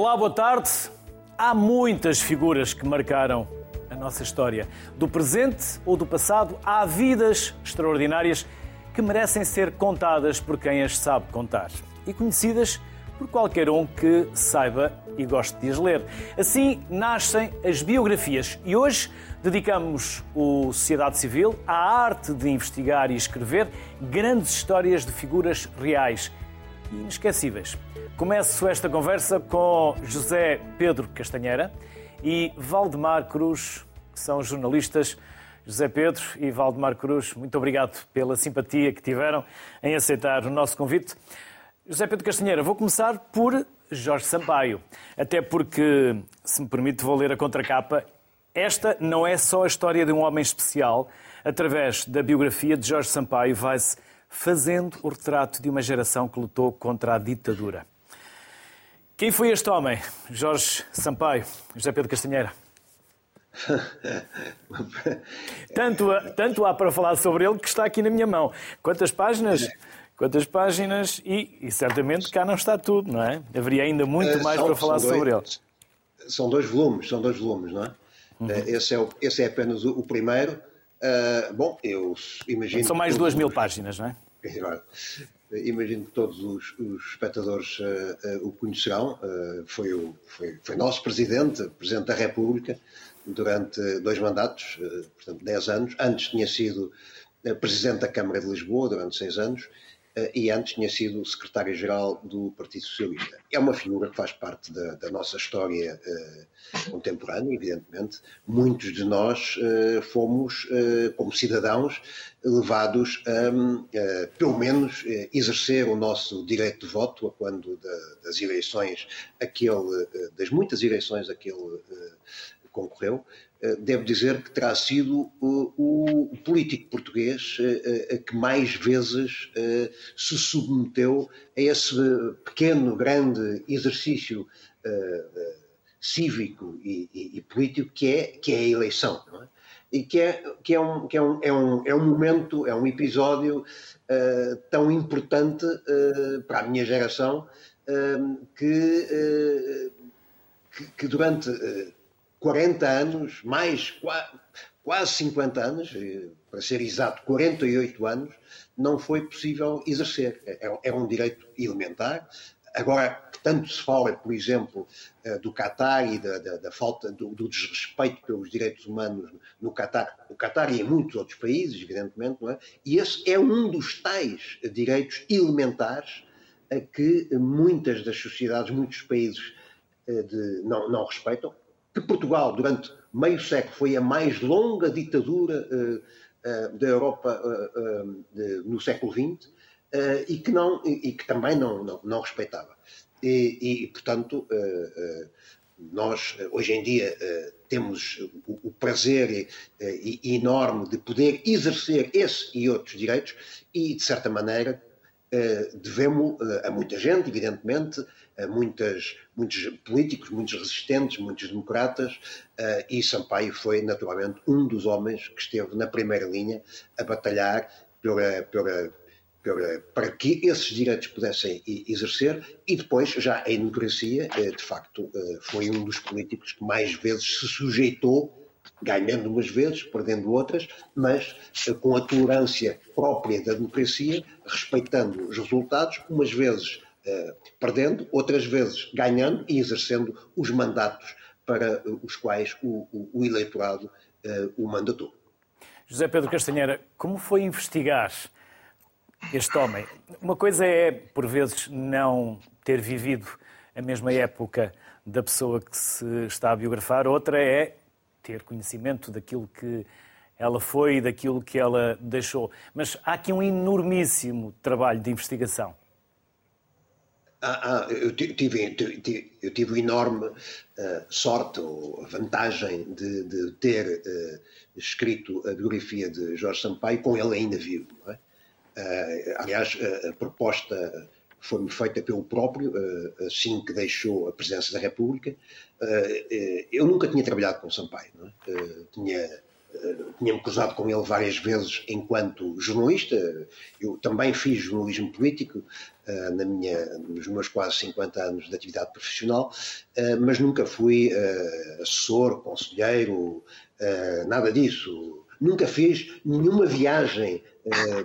Olá, boa tarde. Há muitas figuras que marcaram a nossa história. Do presente ou do passado, há vidas extraordinárias que merecem ser contadas por quem as sabe contar e conhecidas por qualquer um que saiba e goste de as ler. Assim nascem as biografias e hoje dedicamos o Sociedade Civil à arte de investigar e escrever grandes histórias de figuras reais e inesquecíveis. Começo esta conversa com José Pedro Castanheira e Valdemar Cruz, que são jornalistas. José Pedro e Valdemar Cruz, muito obrigado pela simpatia que tiveram em aceitar o nosso convite. José Pedro Castanheira, vou começar por Jorge Sampaio, até porque, se me permite, vou ler a contracapa. Esta não é só a história de um homem especial. Através da biografia de Jorge Sampaio, vai-se fazendo o retrato de uma geração que lutou contra a ditadura. Quem foi este homem? Jorge Sampaio, José Pedro Castanheira. tanto, tanto há para falar sobre ele que está aqui na minha mão. Quantas páginas? Quantas páginas? E, e certamente cá não está tudo, não é? Haveria ainda muito uh, mais são, para falar dois, sobre ele. São dois volumes, são dois volumes, não é? Uhum. Uh, esse, é o, esse é apenas o, o primeiro. Uh, bom, eu imagino. São mais de duas mil páginas, não é? Imagino que todos os, os espectadores uh, uh, o conhecerão, uh, foi, o, foi, foi nosso presidente, presidente da República, durante dois mandatos, portanto, dez anos. Antes tinha sido presidente da Câmara de Lisboa durante seis anos e antes tinha sido secretário-geral do Partido Socialista. É uma figura que faz parte da, da nossa história contemporânea, evidentemente. Muitos de nós fomos, como cidadãos, levados a, pelo menos, exercer o nosso direito de voto quando das eleições, aquele, das muitas eleições a que ele concorreu, devo dizer que terá sido o, político português que mais vezes se submeteu a esse pequeno, grande exercício cívico e, e, e político que é, que é a eleição. É? e que é, que é, um, que é, um, é, um, é um momento, é um episódio uh, tão importante uh, para a minha geração uh, que, que, que, durante 40 anos, mais quase 50 anos, para ser exato, 48 anos, não foi possível exercer. É, é um direito elementar. Agora, tanto se fala, por exemplo, eh, do Qatar e da, da, da falta do, do, desrespeito pelos direitos humanos no Qatar, no Qatar e em muitos outros países, evidentemente, não é? E esse é um dos tais direitos elementares a que muitas das sociedades, muitos países eh, de, não, não respeitam. Que Portugal, durante meio século, foi a mais longa ditadura uh, uh, da Europa uh, de, no século XX e que, não, e, e que também não, não, não respeitava. E, e portanto, nós hoje em dia temos o, prazer enorme de poder exercer esse e outros direitos e, de certa maneira, devemos a muita gente, evidentemente, muitas, muitos políticos, muitos resistentes, muitos democratas, e Sampaio foi, naturalmente, um dos homens que esteve na primeira linha a batalhar pela, pela, para que esses direitos pudessem exercer e depois já em democracia, eh, de facto, eh, foi um dos políticos que mais vezes se sujeitou, ganhando umas vezes, perdendo outras, mas eh, com a tolerância própria da democracia, respeitando os resultados, umas vezes perdendo, outras vezes ganhando e exercendo os mandatos para os quais o, o, o eleitorado o mandatou. José Pedro Castanheira, como foi investigar este homem. Uma coisa é, por vezes, não ter vivido a mesma época da pessoa que se está a biografar, outra é ter conhecimento daquilo que ela foi e daquilo que ela deixou. Mas há aqui um enormíssimo trabalho de investigação. Ah, ah, eu tive, eu tive enorme uh, sorte ou vantagem de, de ter uh, escrito a biografia de Jorge Sampaio com ele ainda vivo. É? Eh, aliás, a, proposta foi-me feita pelo próprio, assim que deixou a presidência da República. Eh, eu nunca tinha trabalhado com Sampaio, é? tinha tinha-me cruzado com ele várias vezes enquanto jornalista. Eu também fiz jornalismo político uh, na minha, nos meus quase 50 anos de atividade profissional, uh, mas nunca fui uh, assessor, conselheiro, nada disso. Nunca fiz nenhuma viagem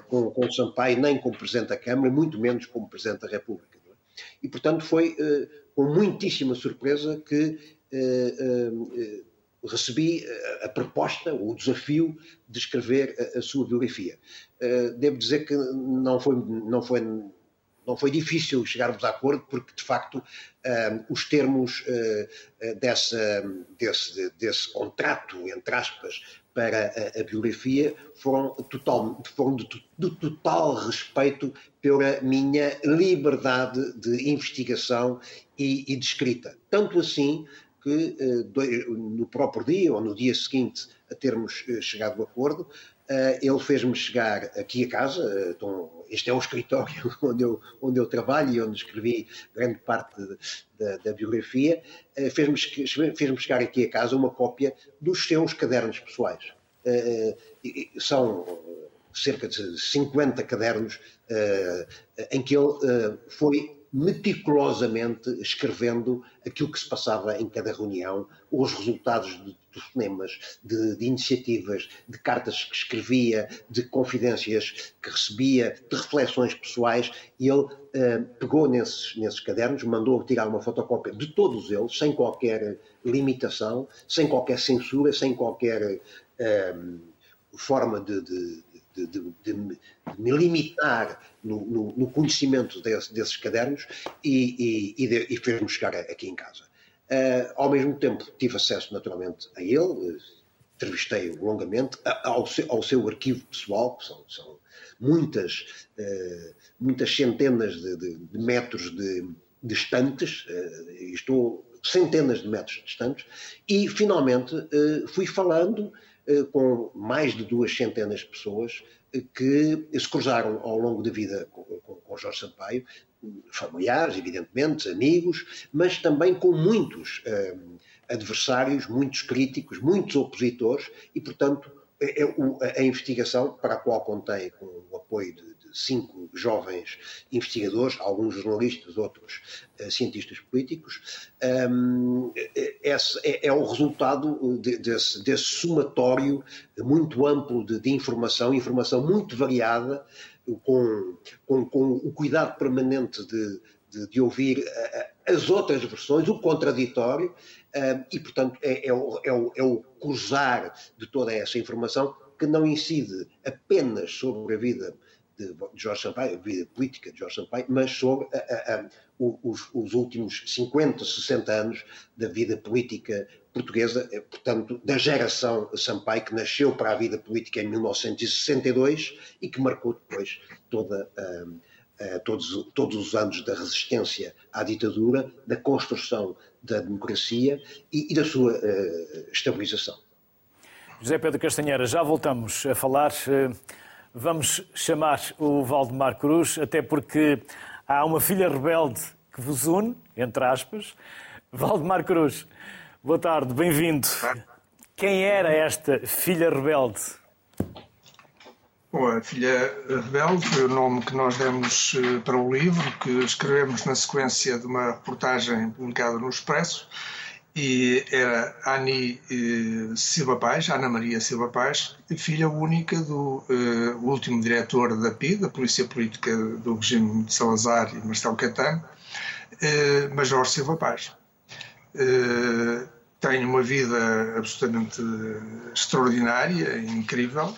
com, com o Sampaio, nem como Presidente da Câmara, muito menos como Presidente da República. É? E, portanto, foi com muitíssima surpresa que recebi a, a, proposta, o desafio de escrever a, a sua biografia. Uh, devo dizer que não foi, não foi, não foi difícil chegarmos a acordo, porque de facto uh, os termos dessa, desse, desse contrato, entre aspas, para a, a biografia foram, total, foram de, de, total respeito pela minha liberdade de investigação e, e de escrita. Tanto assim que eh, no próprio dia ou no dia seguinte a termos eh, chegado a acordo, eh, ele fez-me chegar aqui a casa, este é o escritório onde eu, onde eu trabalho e onde escrevi grande parte da, da biografia, fez-me fez chegar aqui a casa uma cópia dos seus cadernos pessoais. São cerca de 50 cadernos em que ele foi meticulosamente escrevendo aquilo que se passava em cada reunião, os resultados de telefonemas, de, de, iniciativas, de cartas que escrevia, de confidências que recebia, de reflexões pessoais, e ele uh, pegou nesses, nesses cadernos, mandou tirar uma fotocópia de todos eles, sem qualquer limitação, sem qualquer censura, sem qualquer uh, forma de, de de, de, de, me limitar no, no, no conhecimento desse, desses cadernos e, e, e, e fez-me chegar aqui em casa. Uh, ao mesmo tempo, tive acesso naturalmente a ele, entrevistei-o longamente, ao seu, ao seu, arquivo pessoal, que são, são muitas, uh, muitas centenas de, de metros de, de estantes, uh, estou centenas de metros distantes, e finalmente fui falando com mais de duas centenas de pessoas eh, que se cruzaram ao longo da vida com, com, com Jorge Sampaio, familiares, evidentemente, amigos, mas também com muitos eh, adversários, muitos críticos, muitos opositores, e, portanto, é, é a investigação, para a qual contei com o apoio de cinco jovens investigadores, alguns jornalistas, outros uh, cientistas políticos. Um, esse é, é, o resultado de, desse, desse, somatório muito amplo de, de, informação, informação muito variada, com, com, com o cuidado permanente de, de, de ouvir as outras versões, o contraditório, e, portanto, é, é, o, é, o, é o cruzar de toda essa informação que não incide apenas sobre a vida de Jorge Sampaio, a vida política de Jorge Sampaio, mas sobre a, a, a, os, os, últimos 50, 60 anos da vida política portuguesa, eh, portanto, da geração Sampaio, que nasceu para a vida política em 1962 e que marcou depois toda todos, todos os anos da resistência à ditadura, da construção da democracia e, e da sua estabilização. José Pedro Castanheira, já voltamos a falar. Vamos chamar o Valdemar Cruz, até porque há uma filha rebelde que vos une, entre aspas. Valdemar Cruz, boa tarde, bem-vindo. Quem era esta filha rebelde? Bom, a Filha Rebelde foi o nome que nós demos eh, para o livro, que escrevemos na sequência de uma reportagem publicada no Expresso, e era Ani eh, Silva Paz, Ana Maria Silva Paz, filha única do eh, último diretor da PI, da Polícia Política do regime de Salazar e Marcelo Caetano, eh, Major Silva Paz. Eh, tem uma vida absolutamente extraordinária, incrível,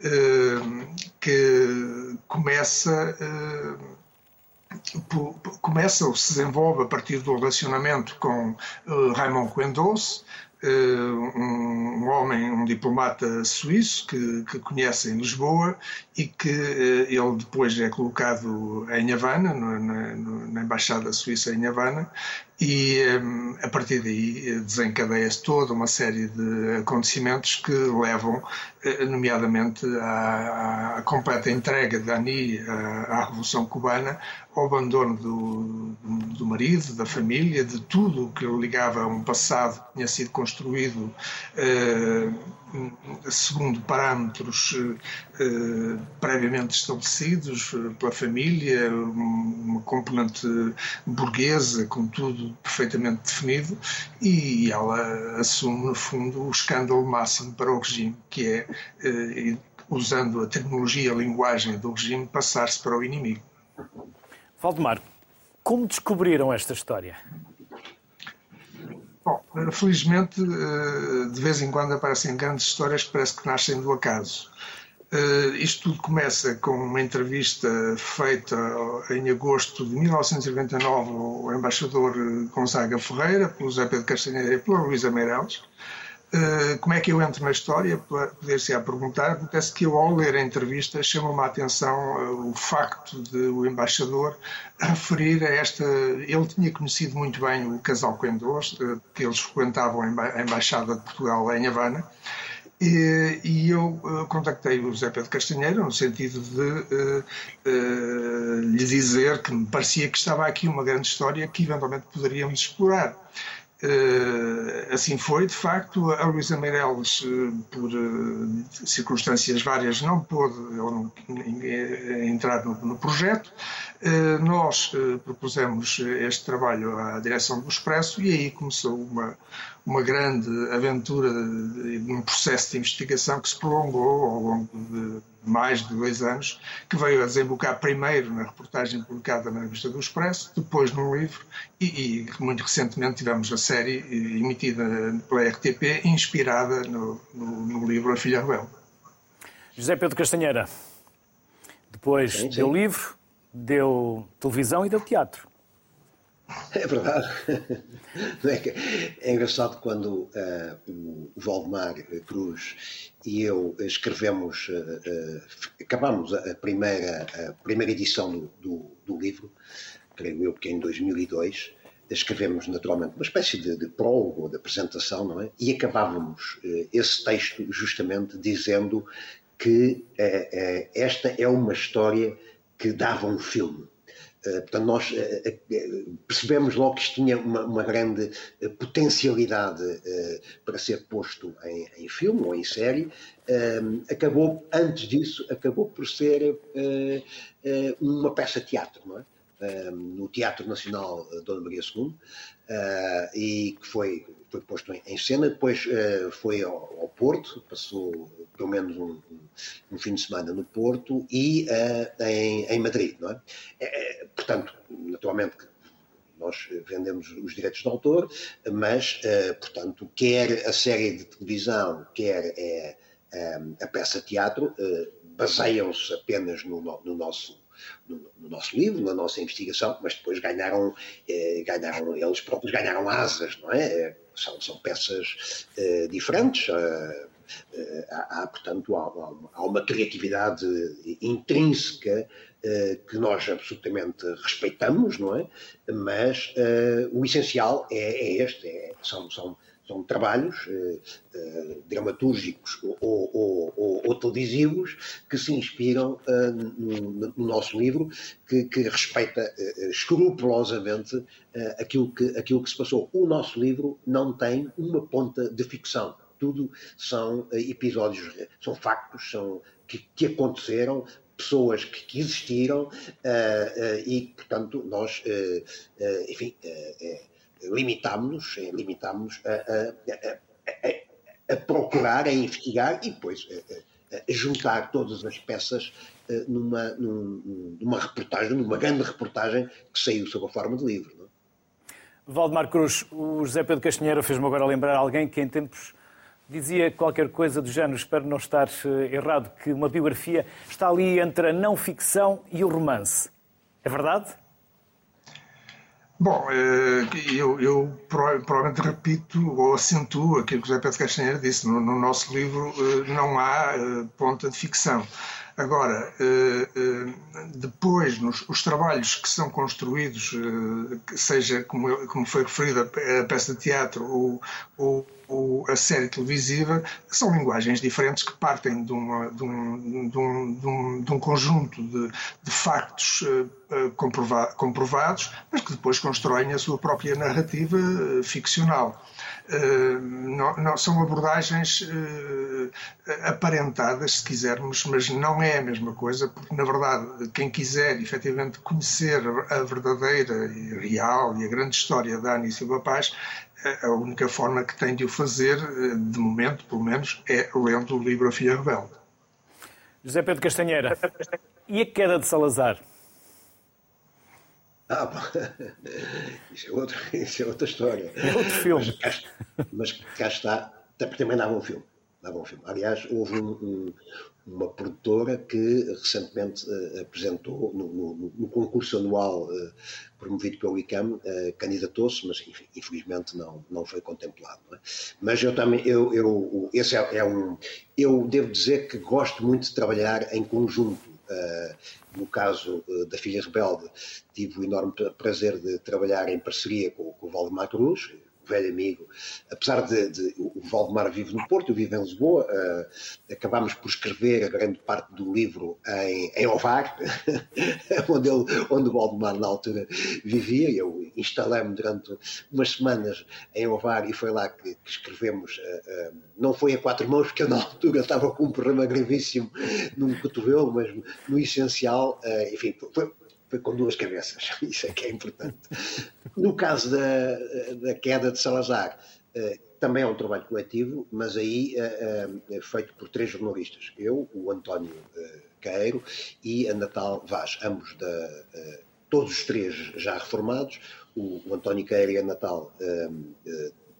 eh, que começa eh, começa ou se desenvolve a partir do relacionamento com uh, Raymond Quendos, uh, um, homem, um diplomata suíço que, que conhece em Lisboa e que uh, ele depois é colocado em Havana, na Embaixada Suíça em Havana, e um, a partir daí desencadeia-se toda uma série de acontecimentos que levam, eh, nomeadamente, à, à completa entrega de Ani à, Revolução Cubana, ao abandono do, do marido, da família, de tudo o que ligava a um passado que tinha sido construído eh, segundo parâmetros eh, previamente estabelecidos pela família, uma componente burguesa, com tudo perfeitamente definido, e ela assume, no fundo, o escândalo máximo para o regime, que é, eh, usando a terminologia, a linguagem do regime, passar-se para o inimigo. Valdemar, como descobriram esta história? Bom, felizmente, eh, de vez em quando aparecem grandes histórias que parece que nascem do acaso. Uh, isto tudo começa com uma entrevista feita em agosto de 1999 ao embaixador Gonzaga Ferreira, pelo José Pedro Castanheira e pela Luísa Meireles. Uh, como é que eu entro na história? Poder-se a perguntar. Acontece que eu, ao ler a entrevista, chama-me a atenção uh, o facto de o embaixador referir a esta. Ele tinha conhecido muito bem o casal Coendores, que eles frequentavam a Embaixada de Portugal em Havana e, e eu contactei o José Pedro Castanheira no sentido de uh, uh, lhe dizer que me parecia que estava aqui uma grande história que eventualmente poderíamos explorar. Assim foi, de facto, a Luísa Meireles, por circunstâncias várias, não pôde não, entrar no, no projeto. nós propusemos este trabalho à direção do Expresso e aí começou uma, uma grande aventura, um processo de investigação que se prolongou ao longo de mais de dois anos, que veio a desembocar primeiro na reportagem publicada na revista do Expresso, depois no livro e, e muito recentemente tivemos a série emitida pela RTP, inspirada no, no, no livro A Filha Rebelde. José Pedro Castanheira, depois sim, sim. deu livro, deu televisão e deu teatro. É verdade. É, é engraçado quando uh, o Valdemar Cruz e eu escrevemos, uh, uh, acabamos a primeira, a primeira edição do, do, do, livro, creio eu que em 2002, escrevemos naturalmente uma espécie de, de prólogo, de apresentação, não é? E acabávamos esse texto justamente dizendo que esta é uma história que dava um filme eh, portanto, nós eh, eh, percebemos logo que isto tinha uma, uma grande potencialidade para ser posto em, em, filme ou em série. acabou, antes disso, acabou por ser uma peça de teatro, não é? no Teatro Nacional Dona Maria II, e que foi, foi posto em, cena. Depois foi ao, ao Porto, passou pelo menos um, um, fim de semana no Porto e uh, em, em, Madrid, não é? é? Portanto, naturalmente nós vendemos os direitos de autor, mas, uh, portanto, quer a série de televisão, quer é, a peça teatro, uh, baseiam-se apenas no, no nosso no, no, nosso livro, na nossa investigação, mas depois ganharam, eh, ganharam eles próprios ganharam asas, não é? São, são peças eh, diferentes. Eh, eh, há, há, portanto, há, há, uma criatividade intrínseca eh, que nós absolutamente respeitamos, não é? Mas uh, o essencial é, é este, é, são, são, são trabalhos uh, uh, dramatúrgicos ou, ou, ou, ou, televisivos que se inspiram no, no, nosso livro, que, que respeita escrupulosamente aquilo, que, aquilo que se passou. O nosso livro não tem uma ponta de ficção tudo são eh, episódios, são factos são, que, que aconteceram, pessoas que, que existiram e, portanto, nós, enfim, limitámos-nos limitámos a, a, a, a, procurar, a investigar e depois a, juntar todas as peças numa, numa reportagem, numa grande reportagem que saiu sob a forma de livro. Não? É? Valdemar Cruz, o José Pedro Castanheira fez-me agora lembrar alguém que em tempos dizia qualquer coisa do género, espero não estar eh, errado, que uma biografia está ali entre a não ficção e o romance. É verdade? Bom, eh, eu, eu provavelmente repito ou acentuo aquilo que o José Pedro Castanheira disse. No, no nosso livro eh, não há ponta de ficção. Agora, eh, eh, depois, nos, os trabalhos que são construídos, seja como, como foi referido a peça de teatro ou, ou, ou a série televisiva, são linguagens diferentes que partem de, uma, de, um, de, um, de, um, um, conjunto de, factos comprova, comprovados, mas que depois constroem a sua própria narrativa ficcional. Eh, não, não, são abordagens aparentadas, se quisermos, mas não é a mesma coisa, porque, na verdade, quem quiser efetivamente conhecer a verdadeira e real e a grande história da Ana Silva Paz, a única forma que tem de o fazer, eh, de momento, pelo menos, é lendo o livro A Filha Rebelde. José Pedro Castanheira, e a queda de Salazar? Ah, isso é, outra, isso é outra história. É outro filme. Mas cá, mas cá está, também dava um filme. Dava um filme. Aliás, houve um, um, uma produtora que recentemente uh, apresentou no, no, no, concurso anual uh, promovido pelo ICAM, uh, candidatou-se, mas enfim, infelizmente não, não foi contemplado. Não é? Mas eu também, eu, eu, esse é, é, um. Eu devo dizer que gosto muito de trabalhar em conjunto. No caso da Filha Rebelde, tive o enorme prazer de trabalhar em parceria com, com o Valdemar Cruz, velho amigo, apesar de, de, o Valdemar vive no Porto, eu vivo em Lisboa, uh, acabámos por escrever a grande parte do livro em, em Ovar, onde, ele, onde o Valdemar na altura vivia, eu instalei-me durante umas semanas em Ovar e foi lá que, que escrevemos, uh, uh, não foi a quatro mãos, porque eu na altura estava com um problema gravíssimo num cotovelo, mas no essencial, enfim, foi, com duas cabeças, isso é que é importante. No caso da, da queda de Salazar, eh, também é um trabalho coletivo, mas aí é, é feito por três jornalistas. Eu, o António Caeiro e a Natal Vaz, ambos da, todos os três já reformados. O, António Caeiro e a Natal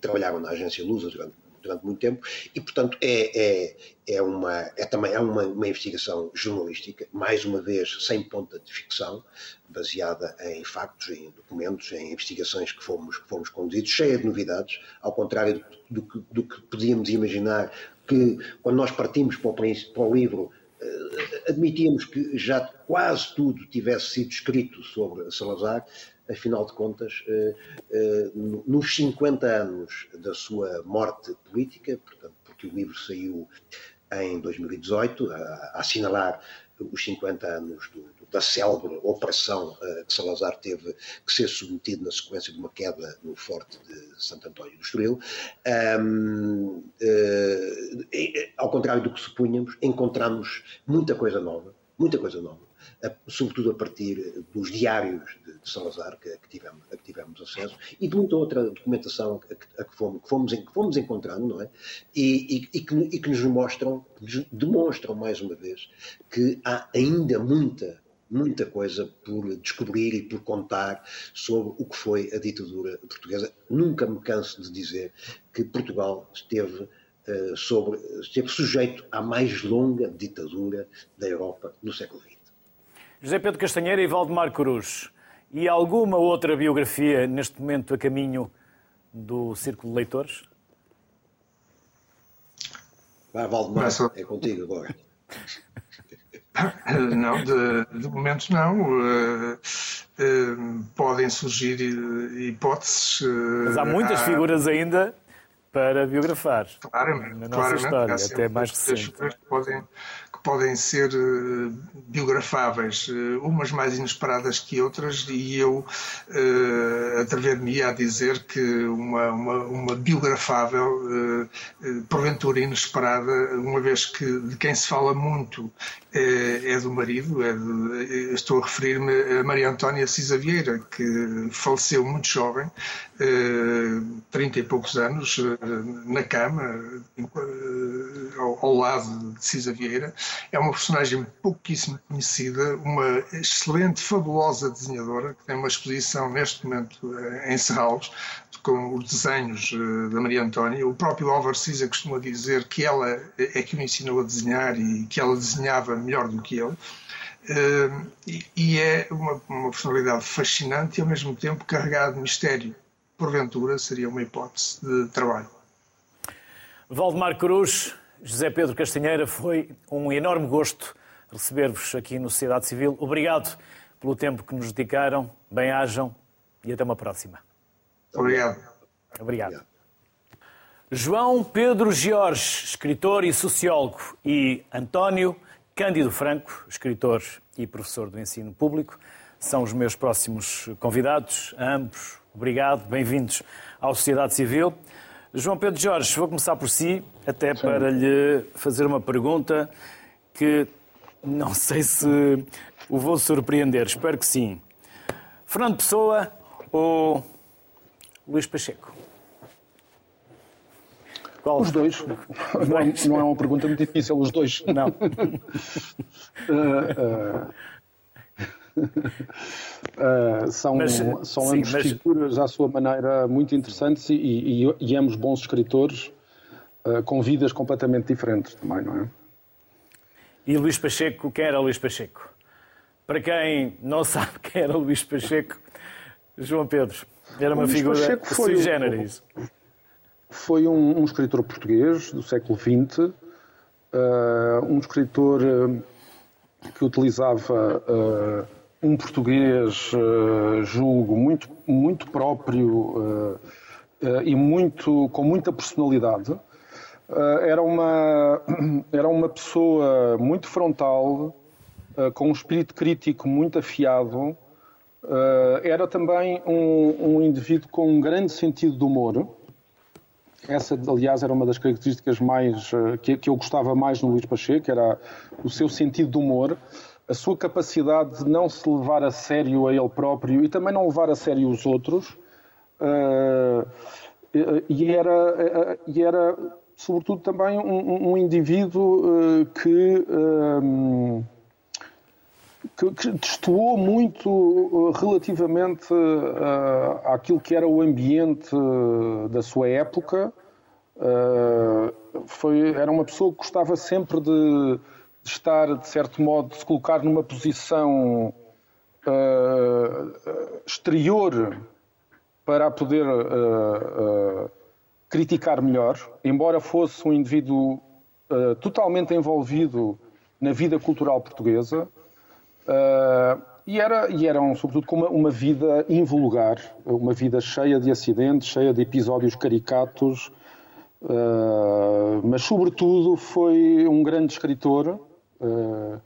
trabalharam na agência Lusa durante durante muito tempo e, portanto, é, é, é, uma, é também é uma, uma investigação jornalística, mais uma vez sem ponta de ficção, baseada em factos, em documentos, em investigações que fomos, que fomos conduzidos, cheia de novidades, ao contrário do, do, do que podíamos imaginar que quando nós partimos para o, para o livro eh, admitíamos que já quase tudo tivesse sido escrito sobre Salazar, afinal de contas, eh, eh, nos 50 anos da sua morte política, portanto, porque o livro saiu em 2018, a, assinalar os 50 anos do, da célebre operação uh, que Salazar teve que ser submetido na sequência de uma queda no forte de Santo António do Estoril. Um, uh, e, ao contrário do que supunhamos, encontramos muita coisa nova, muita coisa nova sobretudo a partir dos diários de, de Salazar que, que, tivemos, a que tivemos acesso e de muita outra documentação a que, a que, fomos, que, fomos, que fomos encontrando, não é? E, e, e, que, e que nos mostram, demonstram mais uma vez que há ainda muita muita coisa por descobrir e por contar sobre o que foi a ditadura portuguesa. Nunca me canso de dizer que Portugal esteve uh, sobre, esteve sujeito à mais longa ditadura da Europa no século XX. José Pedro Castanheira e Valdemar Cruz. E alguma outra biografia neste momento a caminho do Círculo de Leitores? Vai, Valdemar, é contigo agora. Não, de, de momento não. Uh, uh, podem surgir hipóteses. Uh, Mas há muitas há... figuras ainda para biografar claramente, na nossa claramente, história, até mais recente. Que podem, podem ser uh, biografáveis, uh, umas mais inesperadas que outras, e eu uh, atrever-me a dizer que uma, uma, uma biografável, porventura inesperada, uma vez que de quem se fala muito é, é do marido, é de, estou a referir-me a Maria Antónia Cisa Vieira, que faleceu muito jovem, 30 e poucos anos, na cama, ao, ao lado de Cisa Vieira, é uma personagem pouquíssimo conhecida, uma excelente, fabulosa desenhadora, que tem uma exposição neste momento eh, em Serralves, com os desenhos eh, da Maria Antónia. O próprio Álvaro Cisa costuma dizer que ela é que o ensinou a desenhar e que ela desenhava melhor do que ele. Uh, e, é uma, uma, personalidade fascinante e ao mesmo tempo carregada de mistério. Porventura seria uma hipótese de trabalho. Valdemar Cruz, José Pedro Castanheira, foi um enorme gosto receber-vos aqui no Sociedade Civil. Obrigado pelo tempo que nos dedicaram. Bem-ajam e até uma próxima. Obrigado. Obrigado. João Pedro Jorge, escritor e sociólogo, e António Cândido Franco, escritor e professor do ensino público, são os meus próximos convidados. A ambos, obrigado, bem-vindos à Sociedade Civil. João Pedro Jorge, vou começar por si, até Sim. para lhe fazer uma pergunta que não sei se o vou surpreender, espero que sim. Fernando Pessoa ou Luís Pacheco? Qual? Os dois. Não, é, não, é uma pergunta muito difícil, os dois. Não. uh, uh, são mas, são sim, ambos mas... figuras à sua maneira muito interessantes e, e, e ambos bons escritores uh, com vidas completamente diferentes também, não é? E Luís Pacheco, quem era Luís Pacheco? Para quem não sabe quem era Luís Pacheco, João Pedro, era uma figura sui generis. Foi um, um, escritor português do século XX, uh, um escritor uh, que utilizava uh, um português, julgo, muito, muito próprio e muito, com muita personalidade. era, uma, era uma pessoa muito frontal, com um espírito crítico muito afiado, era também um, um indivíduo com um grande sentido de humor essa, aliás, era uma das características mais eh, que, que eu gostava mais no Luís Pacheco, era o seu sentido de humor, a sua capacidade de não se levar a sério a ele próprio e também não levar a sério os outros. Uh, e, era, e era, sobretudo, também um, um indivíduo uh, que, que, que destoou muito uh, relativamente uh, àquilo que era o ambiente uh, da sua época. Foi, era uma pessoa que gostava sempre de, de estar, de certo modo, de se colocar numa posição exterior para poder criticar melhor, embora fosse um indivíduo totalmente envolvido na vida cultural portuguesa. Uh, e, era, e eram, sobretudo, com uma, uma, vida invulgar, uma vida cheia de acidentes, cheia de episódios caricatos, uh, mas, sobretudo, foi um grande escritor uh,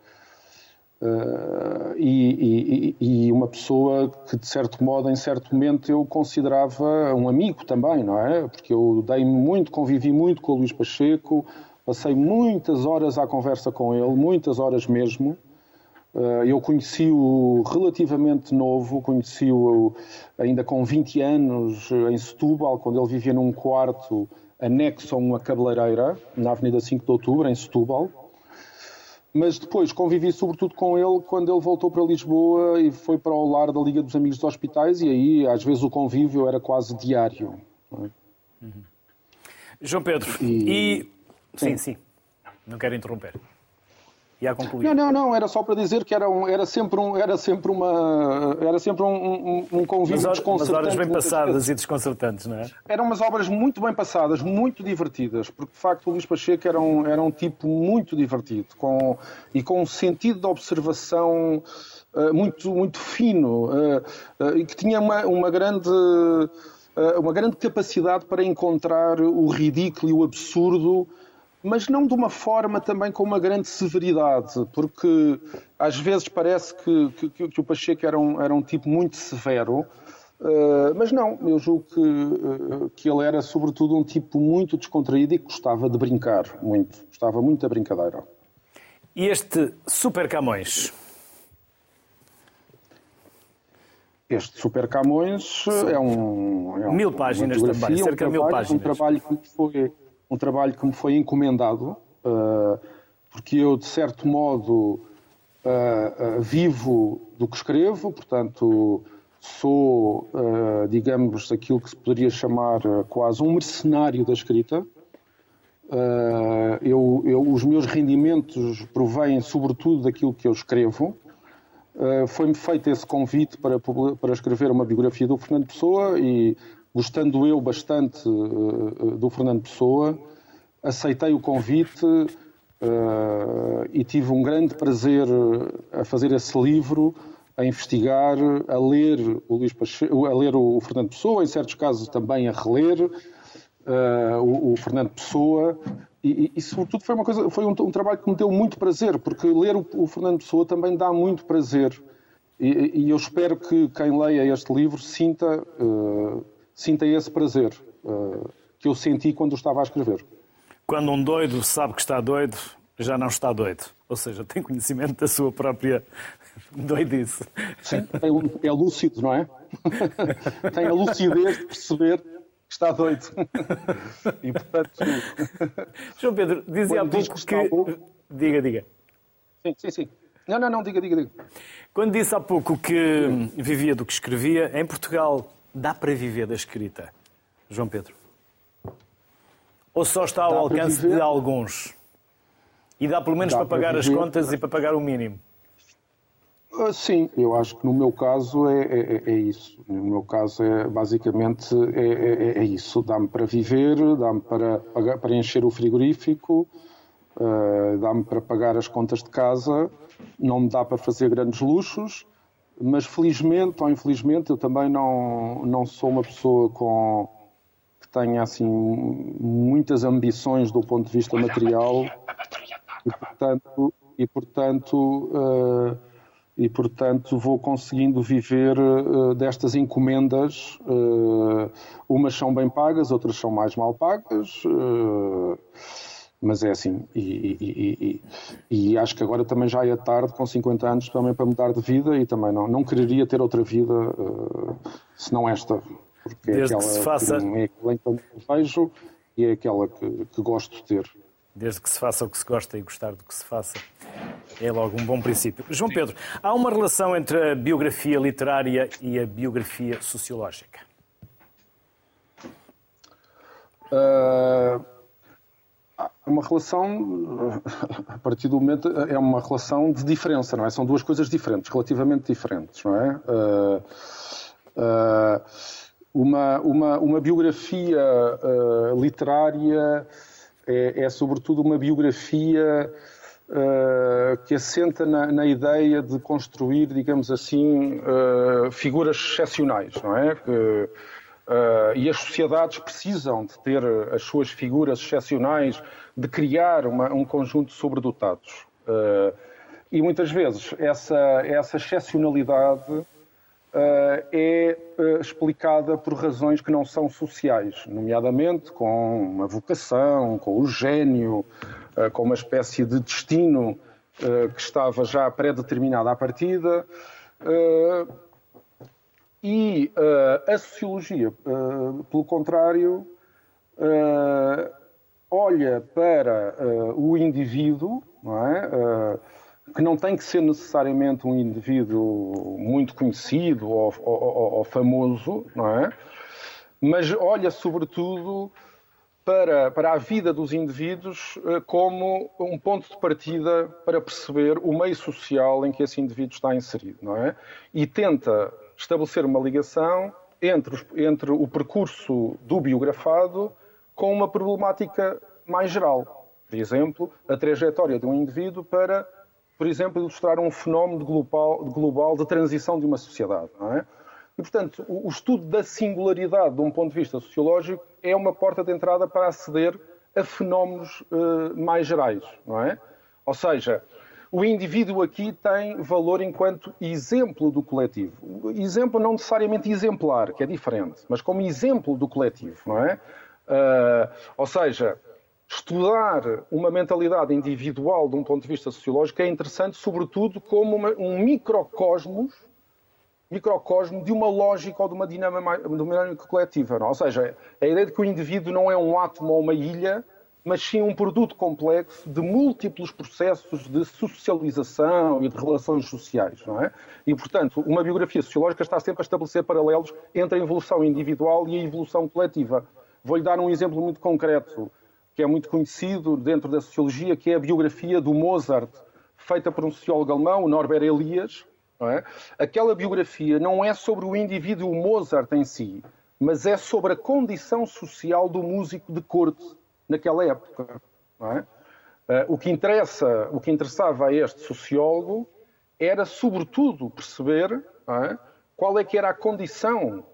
e, e, e, uma pessoa que, de certo modo, em certo momento, eu considerava um amigo também, não é? Porque eu dei-me muito, convivi muito com o Luís Pacheco, passei muitas horas à conversa com ele, muitas horas mesmo. Eh, eu conheci-o relativamente novo, conheci-o ainda com 20 anos em Setúbal, quando ele vivia num quarto anexo a uma cabeleireira, na Avenida 5 de Outubro, em Setúbal. Mas depois convivi sobretudo com ele quando ele voltou para Lisboa e foi para o lar da Liga dos Amigos dos Hospitais, e aí às vezes o convívio era quase diário. É? Uhum. João Pedro, e... e... Sim, sim, sim. Não quero interromper e a concluir. Não, não, não, era só para dizer que era, um, era sempre, um, era sempre, uma, era sempre um, um, um convívio umas, desconcertante. Umas horas bem passadas e desconcertantes, não é? Eram umas obras muito bem passadas, muito divertidas, porque de facto o Luís Pacheco era um, era um tipo muito divertido com, e com um sentido de observação uh, muito, muito fino uh, uh, e que tinha uma, uma grande uma grande capacidade para encontrar o ridículo e o absurdo mas não de uma forma também com uma grande severidade, porque às vezes parece que, que, que o Pacheco era um, era um tipo muito severo, uh, mas não, eu julgo que, uh, que ele era sobretudo um tipo muito descontraído e que gostava de brincar muito, gostava muito da brincadeira. E este Super Camões? Este Super Camões é um. É um mil páginas também, cerca de um mil páginas. Um trabalho que foi um trabalho que me foi encomendado, uh, porque eu, de certo modo, uh, vivo do que escrevo, portanto, sou, digamos, aquilo que se poderia chamar quase um mercenário da escrita. Eu, eu, os meus rendimentos provêm sobretudo daquilo que eu escrevo. Foi-me feito esse convite para, para escrever uma biografia do Fernando Pessoa e gostando eu bastante uh, do Fernando Pessoa, aceitei o convite uh, e tive um grande prazer a fazer esse livro, a investigar, a ler o Luís Pacheco, a ler o Fernando Pessoa, em certos casos também a reler o, Fernando Pessoa. E, e, sobretudo foi uma coisa, foi um, um, trabalho que me deu muito prazer, porque ler o, o Fernando Pessoa também dá muito prazer. E, e, eu espero que quem leia este livro sinta, uh, sinta esse prazer uh, que eu senti quando estava a escrever. Quando um doido sabe que está doido, já não está doido. Ou seja, tem conhecimento da sua própria doidice. Sim, é lúcido, não é? tem a lucidez de perceber que está doido. E, portanto... João Pedro, dizia há pouco que... que... Diga, diga. Sim, sim, sim. Não, não, não, diga, diga, diga. Quando disse há pouco que vivia do que escrevia, em Portugal dá para viver da escrita, João Pedro? Ou só está ao dá alcance de alguns? E dá pelo menos dá para pagar as contas e para pagar o mínimo? Ah, sim, eu acho que no meu caso é, é, é, é isso. No meu caso é basicamente é, é, é isso. Dá-me para viver, dá-me para, para encher o frigorífico, uh, dá-me para pagar as contas de casa não me dá para fazer grandes luxos, mas felizmente ou infelizmente eu também não, não sou uma pessoa com que tenha assim muitas ambições do ponto de vista material e portanto e portanto uh, e portanto vou conseguindo viver uh, destas encomendas. Uh, umas são bem pagas outras são mais mal pagas mas é assim, e, e, e, e, acho que agora também já é tarde, com 50 anos, também para mudar de vida e também não, não quereria ter outra vida uh, senão esta, porque Desde é aquela que, se faça... que é aquela que eu vejo e é aquela que, que gosto de ter. Desde que se faça o que se gosta e gostar do que se faça. É logo um bom princípio. João Pedro, há uma relação entre a biografia literária e a biografia sociológica? Uh uma relação, a partir do momento, é uma relação de diferença, não é? São duas coisas diferentes, relativamente diferentes, não é? Uh, uh, uma, uma, uma biografia uh, literária é, é, sobretudo, uma biografia que assenta na, na, ideia de construir, digamos assim, figuras excepcionais, não é? Que, Uh, e as sociedades precisam de ter as suas figuras excepcionais, de criar uma, um conjunto de sobredotados. Uh, e muitas vezes essa, essa excepcionalidade uh, é explicada por razões que não são sociais, nomeadamente com uma vocação, com o gênio, com uma espécie de destino que estava já pré-determinado à partida. E uh, a sociologia, uh, pelo contrário, uh, olha para o indivíduo, não é? que não tem que ser necessariamente um indivíduo muito conhecido ou, ou, ou famoso, não é? mas olha sobretudo para, para a vida dos indivíduos como um ponto de partida para perceber o meio social em que esse indivíduo está inserido, não é? E tenta estabelecer uma ligação entre, os, entre o percurso do biografado com uma problemática mais geral. Por exemplo, a trajetória de um indivíduo para, por exemplo, ilustrar um fenómeno global, global de transição de uma sociedade. É? E, portanto, o, estudo da singularidade, de um ponto de vista sociológico, é uma porta de entrada para aceder a fenómenos uh, mais gerais. Não é? Ou seja, o indivíduo aqui tem valor enquanto exemplo do coletivo. Exemplo não necessariamente exemplar, que é diferente, mas como exemplo do coletivo, não é? Uh, ou seja, estudar uma mentalidade individual de um ponto de vista sociológico é interessante, sobretudo como uma, um microcosmos, microcosmo de uma lógica ou de uma dinâmica, coletiva. Não? É? Ou seja, a ideia de que o indivíduo não é um átomo ou uma ilha, mas sim um produto complexo de múltiplos processos de socialização e de relações sociais, não é? E, portanto, uma biografia sociológica está sempre a estabelecer paralelos entre a evolução individual e a evolução coletiva. Vou-lhe dar um exemplo muito concreto, que é muito conhecido dentro da sociologia, que é a biografia do Mozart, feita por um sociólogo alemão, Norbert Elias. É? Aquela biografia não é sobre o indivíduo Mozart em si, mas é sobre a condição social do músico de corte naquela época. É? o, que interessa, o que interessava a este sociólogo era, sobretudo, perceber é, qual é que era a condição,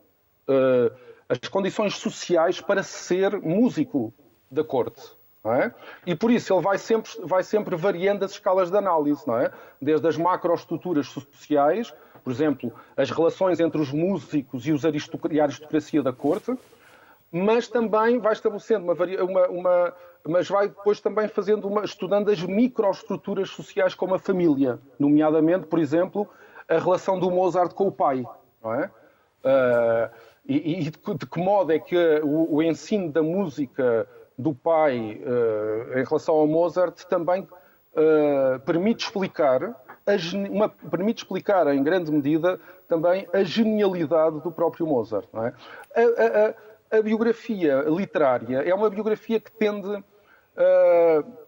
as condições sociais para ser músico da corte. É? E por isso ele vai sempre, vai sempre variando as escalas de análise, é? desde as macroestruturas sociais, por exemplo, as relações entre os músicos e, os e a aristocracia da corte, mas também vai estabelecendo uma, uma, uma, mas vai depois também fazendo uma, estudando as microestruturas sociais como a família, nomeadamente, por exemplo, a relação do Mozart com o pai, não é? Uh, e, e de, de, que modo é que o, o ensino da música do pai uh, em relação ao Mozart também uh, permite explicar uma, permite explicar em grande medida também a genialidade do próprio Mozart. É? A, a, a, biografia literária é uma biografia que tende uh,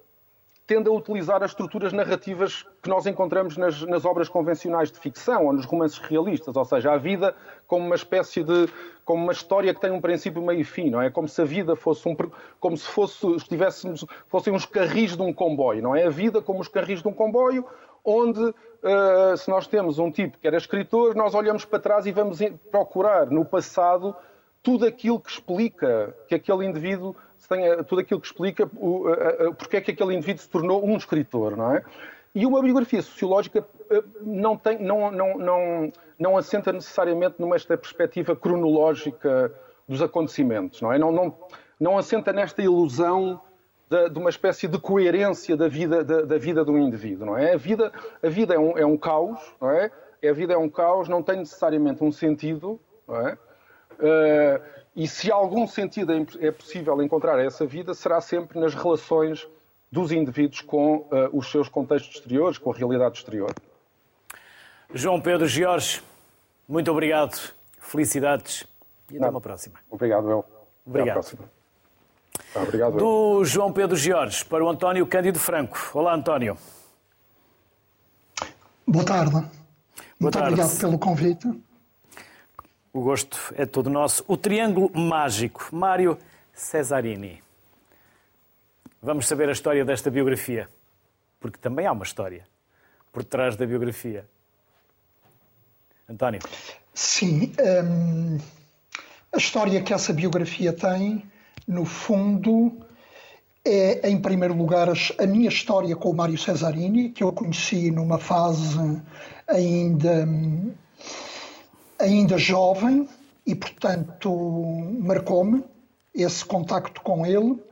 tende a utilizar as estruturas narrativas que nós encontramos nas, nas, obras convencionais de ficção ou nos romances realistas, ou seja, a vida como uma espécie de como uma história que tem um princípio meio e fim, não é? Como se a vida fosse um como se fosse estivéssemos fossem uns carris de um comboio, não é? A vida como os carris de um comboio, onde uh, se nós temos um tipo que era escritor, nós olhamos para trás e vamos procurar no passado tudo aquilo que explica que aquele indivíduo tem tudo aquilo que explica o, a, a, porque é que aquele indivíduo se tornou um escritor, não é? E uma biografia sociológica eh, não, tem, não, não, não, não assenta necessariamente numa esta perspectiva cronológica dos acontecimentos, não é? Não, não, não assenta nesta ilusão de, de uma espécie de coerência da vida, da, da, vida do indivíduo, não é? A vida, a vida é, um, é um caos, não é? A vida é um caos, não tem necessariamente um sentido, não é? Uh, e se algum sentido é, é possível encontrar essa vida, será sempre nas relações dos indivíduos com uh, os seus contextos exteriores, com a realidade exterior. João Pedro Jorge, muito obrigado. Felicidades e até uma próxima. Obrigado, eu. Obrigado. Ah, obrigado. Do João Pedro Jorge para o António Cândido Franco. Olá, António. Boa tarde. Boa muito tarde. obrigado pelo convite. O gosto é todo nosso. O Triângulo Mágico, Mário Cesarini. Vamos saber a história desta biografia, porque também há uma história por trás da biografia. António. Sim. Hum, a história que essa biografia tem, no fundo, é, em primeiro lugar, a minha história com o Mário Cesarini, que eu conheci numa fase ainda hum, ainda jovem e, portanto, marcou-me esse contacto com ele.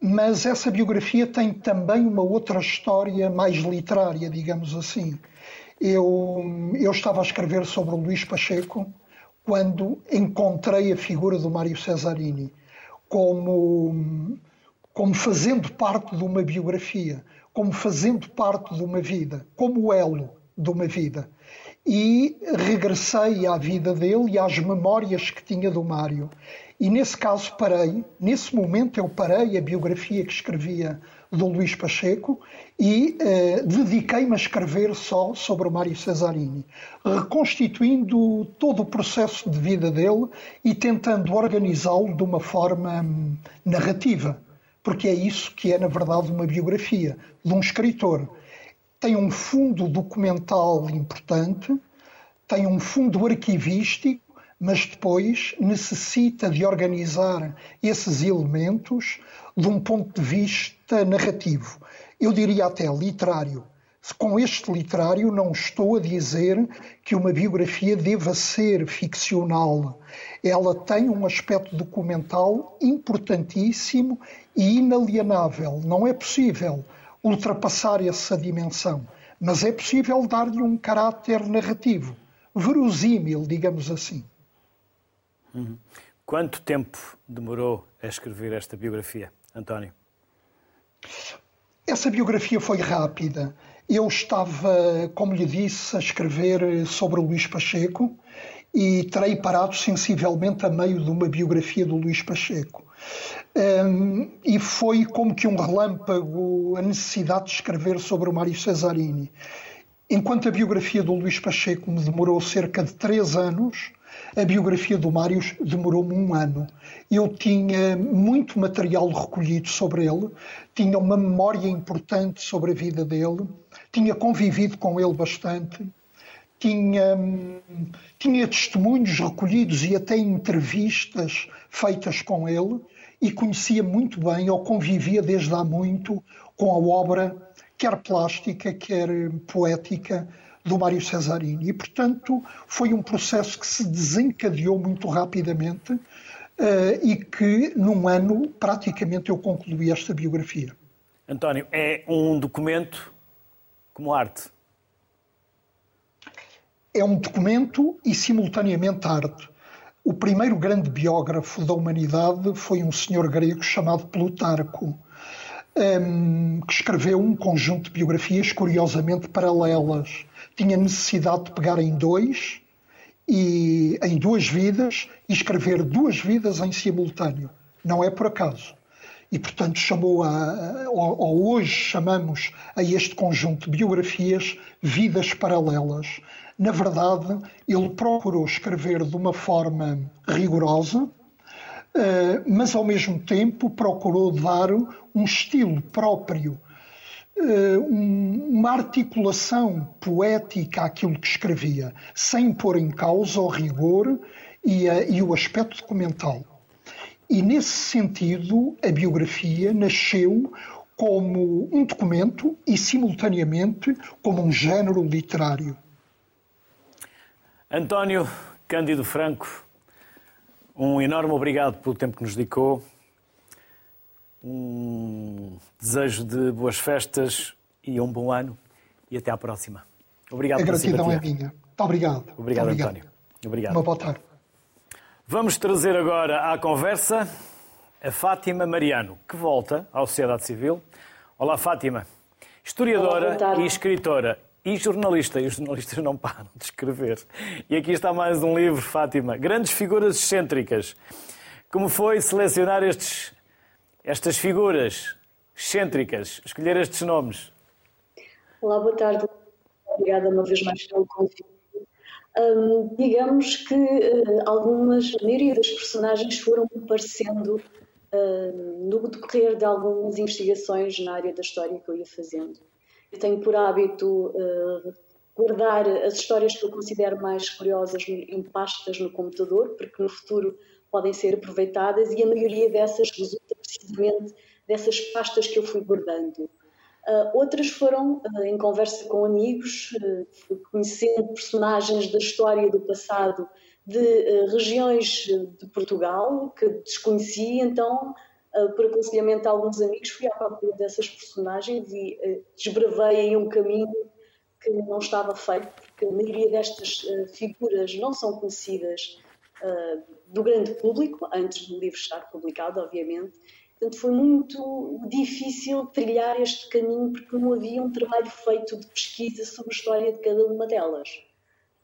Mas essa biografia tem também uma outra história mais literária, digamos assim. Eu, eu estava a escrever sobre o Luís Pacheco quando encontrei a figura do Mário Cesarini como, como fazendo parte de uma biografia, como fazendo parte de uma vida, como elo de uma vida e regressei à vida dele e às memórias que tinha do Mário. E nesse caso parei, nesse momento eu parei a biografia que escrevia do Luís Pacheco e eh, dediquei-me a escrever só sobre o Mário Cesarini, reconstituindo todo o processo de vida dele e tentando organizá-lo de uma forma hum, narrativa, porque é isso que é, na verdade, uma biografia de um escritor tem um fundo documental importante, tem um fundo arquivístico, mas depois necessita de organizar esses elementos de um ponto de vista narrativo. Eu diria até literário. Com este literário, não estou a dizer que uma biografia deva ser ficcional. Ela tem um aspecto documental importantíssimo e inalienável. Não é possível ultrapassar essa dimensão, mas é possível dar-lhe um caráter narrativo, verosímil, digamos assim. Uhum. Quanto tempo demorou a escrever esta biografia, António? Essa biografia foi rápida. Eu estava, como lhe disse, a escrever sobre o Luís Pacheco e terei parado sensivelmente a meio de uma biografia do Luís Pacheco. Um, e foi como que um relâmpago a necessidade de escrever sobre o Mário Cesarini. Enquanto a biografia do Luís Pacheco me demorou cerca de três anos, A biografia do Mário demorou-me um ano. Eu tinha muito material recolhido sobre ele, tinha uma memória importante sobre a vida dele, tinha convivido com ele bastante, tinha, tinha testemunhos recolhidos e até entrevistas feitas com ele e conhecia muito bem, ou convivia desde há muito, com a obra, quer plástica, quer poética, do Mário Cesarini. E, portanto, foi um processo que se desencadeou muito rapidamente uh, e que, num ano, praticamente eu concluí esta biografia. António, é um documento como arte? É um documento e, simultaneamente, arte. O primeiro grande biógrafo da humanidade foi um senhor grego chamado Plutarco, um, ehm, que escreveu um conjunto de biografias curiosamente paralelas tinha necessidade de pegar em dois e em duas vidas e escrever duas vidas em simultâneo. Não é por acaso. E, portanto, chamou a, ou, ou hoje chamamos a este conjunto de biografias vidas paralelas. Na verdade, ele procurou escrever de uma forma rigorosa, eh, mas ao mesmo tempo procurou dar um estilo próprio eh, uma articulação poética àquilo que escrevia, sem pôr em causa o rigor e, e o aspecto documental. E nesse sentido, a biografia nasceu como um documento e, simultaneamente, como um género literário. António Cândido Franco, um enorme obrigado pelo tempo que nos dedicou um desejo de boas festas e um bom ano e até à próxima. Obrigado A gratidão é minha. Muito obrigado. Obrigado, Muito António. Obrigado. Uma boa tarde. Vamos trazer agora à conversa a Fátima Mariano, que volta à sociedade civil. Olá, Fátima. Historiadora Olá, e escritora e jornalista, e os jornalistas não param de escrever. E aqui está mais um livro, Fátima. Grandes figuras excêntricas. Como foi selecionar estes estas figuras excêntricas, escolher estes nomes? Olá, boa tarde. Obrigada uma vez mais pelo convite. Um, digamos que uh, algumas, a maioria das personagens foram aparecendo uh, no decorrer de algumas investigações na área da história que eu ia fazendo. Eu tenho por hábito uh, guardar as histórias que eu considero mais curiosas em pastas no computador, porque no futuro podem ser aproveitadas e a maioria dessas resulta precisamente dessas pastas que eu fui guardando. Uh, outras foram uh, em conversa com amigos, uh, conhecendo personagens da história do passado de regiões de Portugal que desconheci, então, por aconselhamento a alguns amigos, fui à procura dessas personagens e desbravei aí um caminho que não estava feito, porque a maioria destas figuras não são conhecidas do grande público, antes do livro estar publicado, obviamente. Portanto, foi muito difícil trilhar este caminho porque não havia um trabalho feito de pesquisa sobre a história de cada uma delas.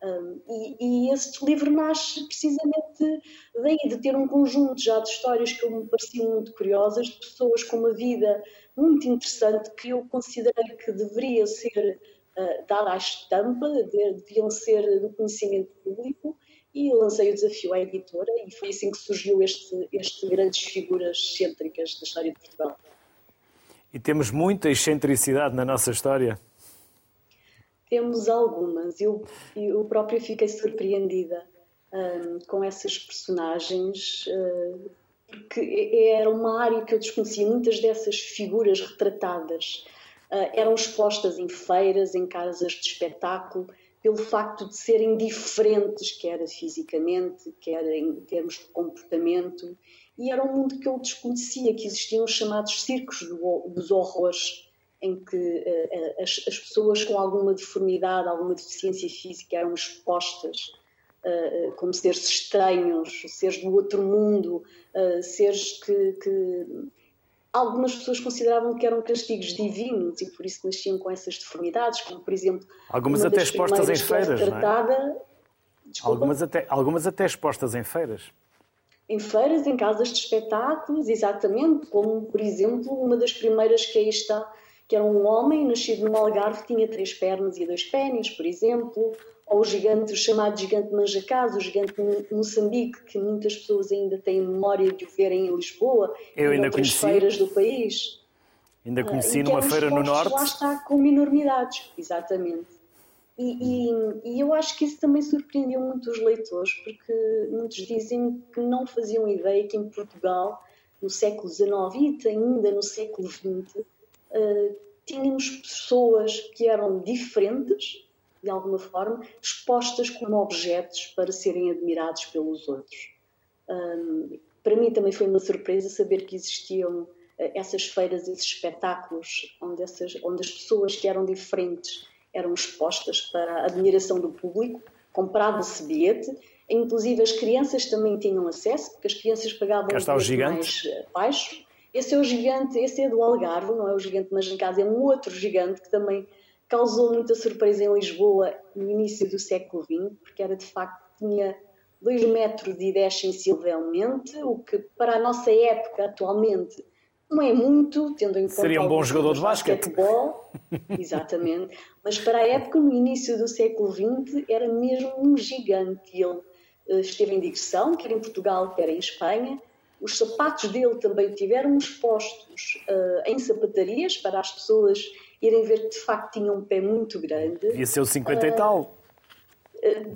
Um, e, e este livro nasce precisamente daí, de ter um conjunto já de histórias que me pareciam muito curiosas, de pessoas com uma vida muito interessante que eu considerei que deveria ser uh, dada à estampa, de, deviam ser do conhecimento público e lancei o desafio à editora e foi assim que surgiu este, este grandes figuras excêntricas da história de Portugal. E temos muita excentricidade na nossa história? Temos algumas. Eu, eu própria fiquei surpreendida um, com essas personagens, uh, porque era uma área que eu desconhecia. Muitas dessas figuras retratadas uh, eram expostas em feiras, em casas de espetáculo, pelo facto de serem diferentes, quer fisicamente, quer em termos de comportamento, e era um mundo que eu desconhecia, que existiam os chamados circos dos horrores, em que uh, as, as, pessoas com alguma deformidade, alguma deficiência física eram expostas uh, como seres estranhos, seres do outro mundo, seres que, que algumas pessoas consideravam que eram castigos divinos e por isso nasciam com essas deformidades, como por exemplo. Algumas até expostas em feiras. Tratada... Não é? algumas, até, algumas até expostas em feiras. Em feiras, em casas de espetáculos, exatamente, como por exemplo uma das primeiras que aí está, que era um homem nascido no Algarve, tinha três pernas e dois pênis, por exemplo, ou o gigante, o chamado gigante Manjacás, o gigante Moçambique, que muitas pessoas ainda têm memória de o verem em Lisboa Eu e ainda outras conheci. feiras do país. Ainda Ah, conheci que numa feira no Norte. Lá está, com enormidades, exatamente. E, e, e eu acho que isso também surpreendeu muito os leitores, porque muitos dizem que não faziam ideia que em Portugal, no século XIX e ainda no século XX, eh, tínhamos pessoas que eram diferentes, de alguma forma, expostas como objetos para serem admirados pelos outros. Hum, para mim também foi uma surpresa saber que existiam eh, essas feiras, esses espetáculos, onde, essas, onde as pessoas que eram diferentes eram expostas para a admiração do público, comprava-se bilhete, inclusive as crianças também tinham acesso, porque as crianças pagavam gigante. mais eh, baixo. Esse é o gigante, esse é do Algarve, não é o gigante Majancás, é um outro gigante que também causou muita surpresa em Lisboa no início do século XX, porque era de facto, tinha 2 metros e 10 sensivelmente, o que para a nossa época atualmente não é muito, tendo em conta Seria um bom jogador de basquete. exatamente, mas para a época, no início do século XX, era mesmo um gigante. Ele eh, esteve em digressão, quer em Portugal, quer em Espanha. Os sapatos dele também tiveram expostos eh, em sapatarias para as pessoas irem ver que de facto tinha um pé muito grande. Devia ser o 50 Ah, e tal.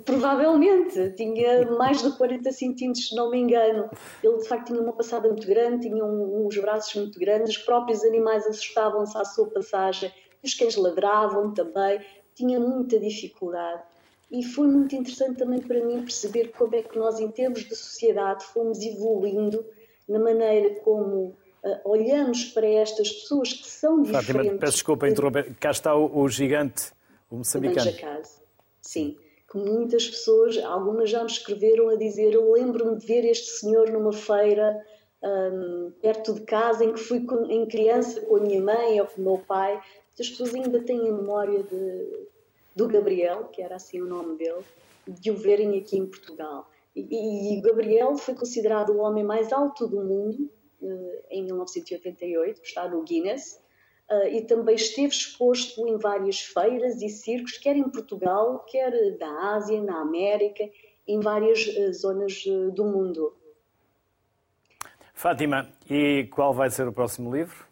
Provavelmente, tinha mais de 40 centímetros, se não me engano. Ele de facto tinha uma passada muito grande, tinha um- uns braços muito grandes, os próprios animais assustavam-se à sua passagem, os cães ladravam também, tinha muita dificuldade. E foi muito interessante também para mim perceber como é que nós, em termos de sociedade, fomos evoluindo na maneira como ah, olhamos para estas pessoas que são Fátima, diferentes. peço desculpa interromper. Cá está o, o gigante, o moçambicano. Manjacase. Sim, que muitas pessoas, algumas já me escreveram a dizer: Eu lembro-me de ver este senhor numa feira hum, perto de casa em que fui com- em criança com a minha mãe ou com o meu pai. As pessoas ainda têm a memória de, do Gabriel, que era assim o nome dele, de o verem aqui em Portugal. E, Gabriel foi considerado o homem mais alto do mundo eh, em 1988, está no Guinness. Uh, e também esteve exposto em várias feiras e circos, quer em Portugal, quer da Ásia, na América, em várias zonas do mundo. Fátima, e qual vai ser o próximo livro?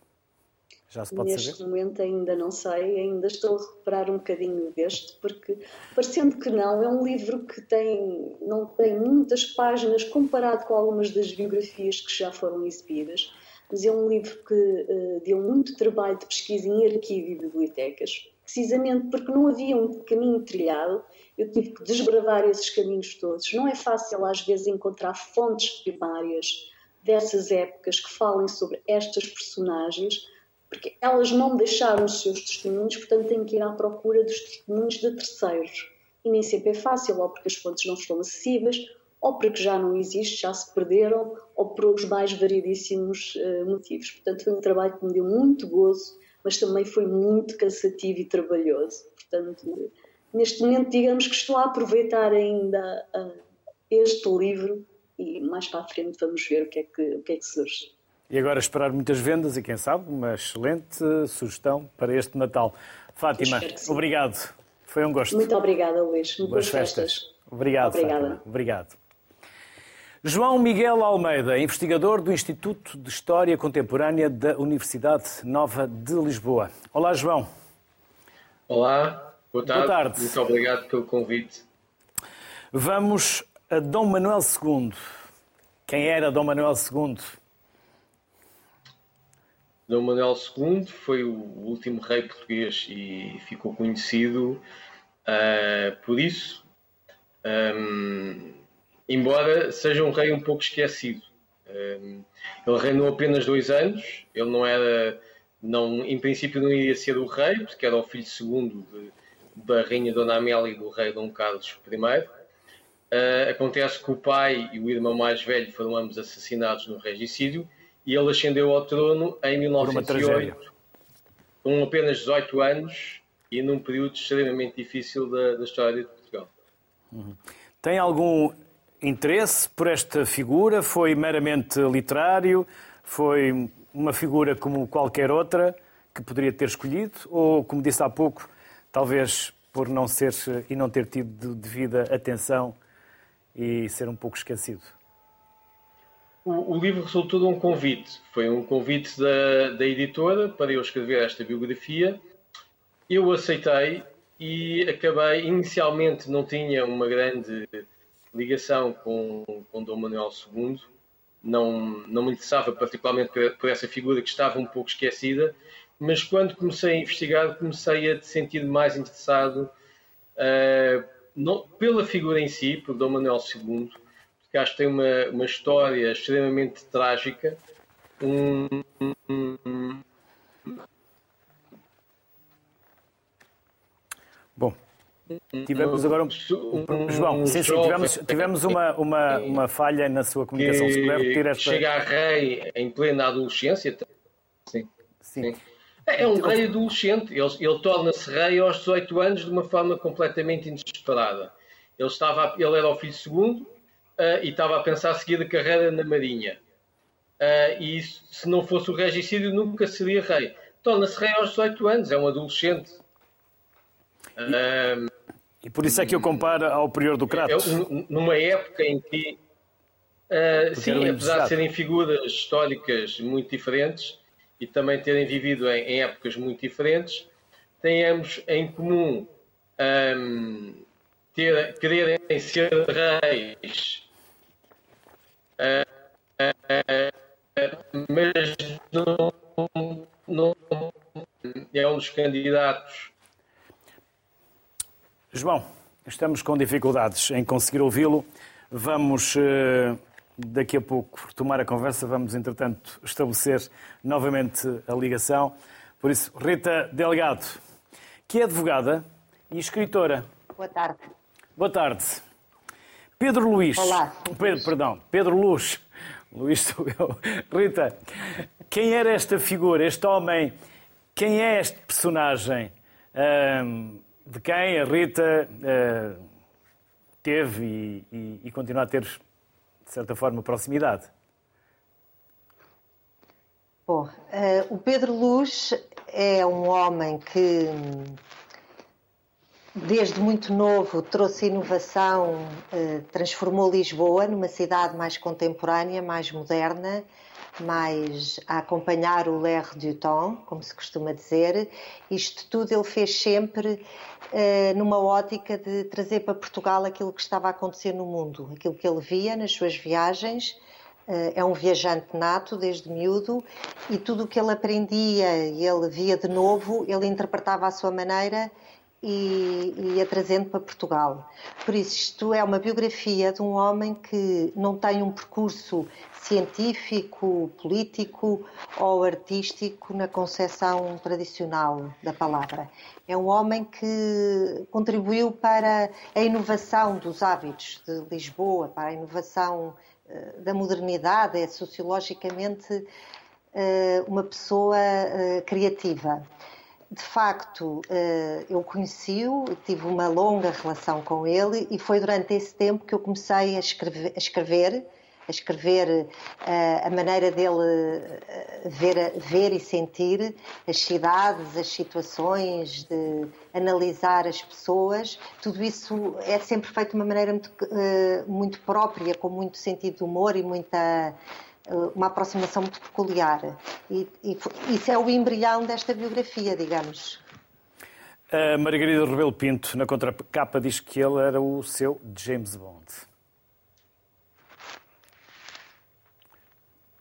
Já se pode Neste saber? momento ainda não sei, ainda estou a recuperar um bocadinho deste, porque parecendo que não, é um livro que tem, não tem muitas páginas comparado com algumas das biografias que já foram exibidas, mas é um livro que uh, deu muito trabalho de pesquisa em arquivo e bibliotecas, precisamente porque não havia um caminho trilhado, eu tive que desbravar esses caminhos todos. Não é fácil às vezes encontrar fontes primárias dessas épocas que falem sobre estas personagens, porque elas não deixaram os seus testemunhos, portanto têm que ir à procura dos testemunhos de terceiros. E nem sempre é fácil, ou porque as fontes não estão acessíveis, ou porque já não existe, já se perderam, ou por os mais variedíssimos uh, motivos. Portanto, foi um trabalho que me deu muito gozo, mas também foi muito cansativo e trabalhoso. Portanto, neste momento, digamos que estou a aproveitar ainda uh, este livro e mais para a frente vamos ver o que é que, o que, é que surge. E agora esperar muitas vendas e, quem sabe, uma excelente sugestão para este Natal. Fátima, obrigado. Foi um gosto. Muito obrigada, Luís. Boas, Boas festas. festas. Obrigado, Obrigada. Fátima. Obrigado. João Miguel Almeida, investigador do Instituto de História Contemporânea da Universidade Nova de Lisboa. Olá, João. Olá, boa tarde. Boa tarde. Muito obrigado pelo convite. Vamos a Dom Manuel II. Quem era Dom Manuel II? Dom Manuel II foi o último rei português e ficou conhecido uh, por isso, um, embora seja um rei um pouco esquecido. Um, ele reinou apenas dois anos, ele não era, não, em princípio não iria ser o rei, porque era o filho segundo de, da rainha Dona Amélia e do rei Dom Carlos I. Uh, acontece que o pai e o irmão mais velho foram ambos assassinados no regicídio e ele ascendeu ao trono em 1908, com apenas 18 anos e num período extremamente difícil da, da história de Portugal. Uhum. Tem algum interesse por esta figura? Foi meramente literário? Foi uma figura como qualquer outra que poderia ter escolhido? Ou, como disse há pouco, talvez por não ser e não ter tido devida atenção e ser um pouco esquecido? O, livro resultou de um convite. Foi um convite da, da editora para eu escrever esta biografia. Eu aceitei e acabei. Inicialmente não tinha uma grande ligação com, com Dom Manuel II. Não, não me interessava particularmente por, por essa figura que estava um pouco esquecida, mas quando comecei a investigar, comecei a sentir mais interessado uh, não, pela figura em si, por Dom Manuel II, porque acho que tem uma, uma história extremamente trágica, um, um... Bom, tivemos agora um, João, sim, sim, tivemos, tivemos uma, uma, uma falha na sua comunicação. Se puder repetir esta... Chega a rei em plena adolescência. Sim. sim. sim. É, é um rei adolescente. Ele, ele torna-se rei aos 18 anos de uma forma completamente inesperada. Ele, estava, ele era o filho segundo, uh, e estava a pensar seguir a carreira na Marinha. Uh, e isso, se não fosse o regicídio, nunca seria rei. Torna-se rei aos 18 anos, é um adolescente. Uh, e por isso é que eu comparo ao prior do Kratos. É, numa época em que, uh, sim, apesar de serem figuras históricas muito diferentes e também terem vivido em, em épocas muito diferentes, têm ambos em comum um, ter, quererem ser reis mas não, não, é um dos candidatos. João, estamos com dificuldades em conseguir ouvi-lo. Vamos eh, daqui a pouco retomar a conversa. Vamos, entretanto, estabelecer novamente a ligação. Por isso, Rita Delgado, que é advogada e escritora. Boa tarde. Boa tarde. Pedro Luís. Olá. Pedro, perdão, Pedro Luz. Luís sou eu. Rita, quem era esta figura, este homem? Quem é este personagem? de quem a Rita uh, teve e, e, e continua a ter, de certa forma, proximidade? Bom, uh, o Pedro Luz é um homem que desde muito novo trouxe inovação, eh, transformou Lisboa numa cidade mais contemporânea, mais moderna, mais a acompanhar o l'air du temps, como se costuma dizer. Isto tudo ele fez sempre eh, numa ótica de trazer para Portugal aquilo que estava a acontecer no mundo, aquilo que ele via nas suas viagens. Eh, é um viajante nato desde miúdo e tudo o que ele aprendia e ele via de novo, ele interpretava à sua maneira e, e a trazendo para Portugal. Por isso, isto é uma biografia de um homem que não tem um percurso científico, político ou artístico na concepção tradicional da palavra. É um homem que contribuiu para a inovação dos hábitos de Lisboa, para a inovação eh, da modernidade, é sociologicamente eh, uma pessoa eh, criativa de facto, eh, eu conheci-o, tive uma longa relação com ele e foi durante esse tempo que eu comecei a escrever, a escrever, a, escrever eh, a maneira dele eh, ver, ver e sentir as cidades, as situações, de analisar as pessoas. Tudo isso é sempre feito de uma maneira muito, muito própria, com muito sentido de humor e muita uma aproximação muito peculiar. E, e, isso é o embrião desta biografia, digamos. A Margarida Rebelo Pinto, na contracapa, diz que ele era o seu James Bond.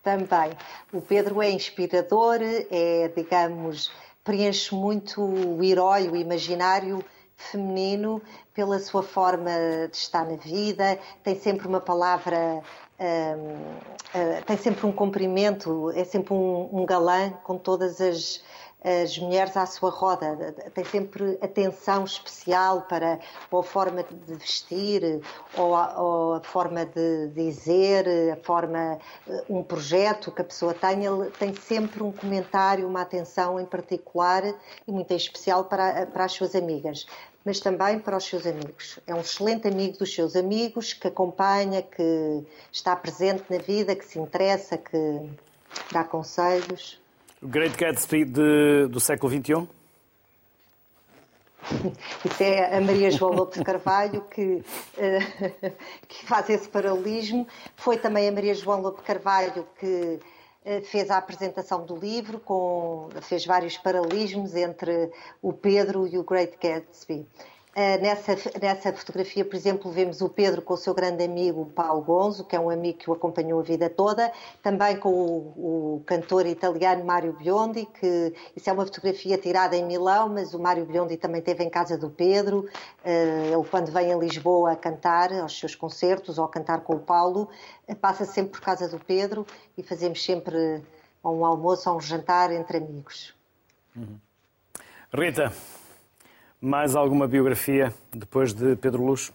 Também. O Pedro é inspirador, é, digamos, preenche muito o herói, o imaginário feminino pela sua forma de estar na vida, tem sempre uma palavra uh, tem sempre um cumprimento, é sempre um, um galã com todas as, as mulheres à sua roda, tem sempre atenção especial para ou a forma de vestir, ou a, ou a, forma de dizer, a forma, eh, um projeto que a pessoa tem, ele tem sempre um comentário, uma atenção em particular e muito em especial para, para as suas amigas mas também para os seus amigos. É um excelente amigo dos seus amigos, que acompanha, que está presente na vida, que se interessa, que dá conselhos. O Great Gatsby de, do século XXI? Isso é a Maria João Lopes Carvalho que, uh, que faz esse paralelismo. Foi também a Maria João Lopes Carvalho que fez a apresentação do livro, com, fez vários paralelismos entre o Pedro e o Great Gatsby. Eh, nessa, nessa fotografia, por exemplo, vemos o Pedro com o seu grande amigo Paulo Gonzo, que é um amigo que o acompanhou a vida toda, também com o, o cantor italiano Mário Biondi, que isso é uma fotografia tirada em Milão, mas o Mário Biondi também esteve em casa do Pedro. Eh, ele, quando vem a Lisboa a cantar aos seus concertos ou a cantar com o Paulo, eh, passa sempre por casa do Pedro e fazemos sempre um almoço ou um jantar entre amigos. Uhum. Rita, mais alguma biografia depois de Pedro Luz?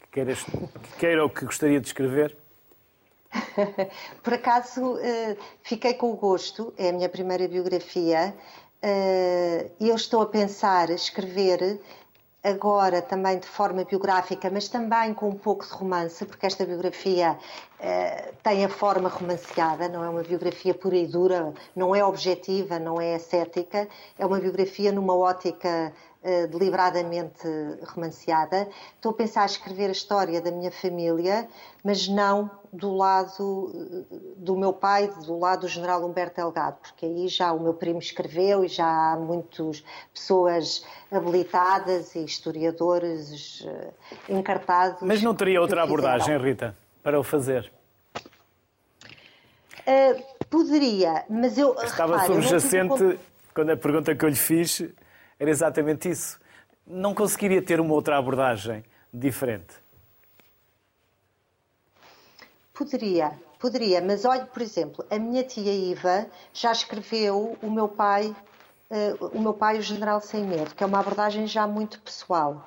Que, queiras, que queira ou que gostaria de escrever? Por acaso eh, fiquei com o gosto, é a minha primeira biografia, eh, eu estou a pensar escrever agora também de forma biográfica, mas também com um pouco de romance, porque esta biografia eh, tem a forma romanceada, não é uma biografia pura e dura, não é objetiva, não é ascética, é uma biografia numa ótica eh, deliberadamente romanceada. Estou a pensar em escrever a história da minha família, mas não do lado eh, do meu pai, do lado do general Humberto Delgado, porque aí já o meu primo escreveu e já há muitas pessoas habilitadas e historiadores encartados. Mas não teria outra abordagem, Rita? para o fazer? Uh, poderia, mas eu. Estava repare, subjacente, quando a pergunta que eu lhe fiz era exatamente isso. Não conseguiria ter uma outra abordagem diferente? Poderia, poderia, mas olhe, por exemplo, a minha tia Iva já escreveu o meu pai, uh, o meu pai, o General Sem Medo, que é uma abordagem já muito pessoal.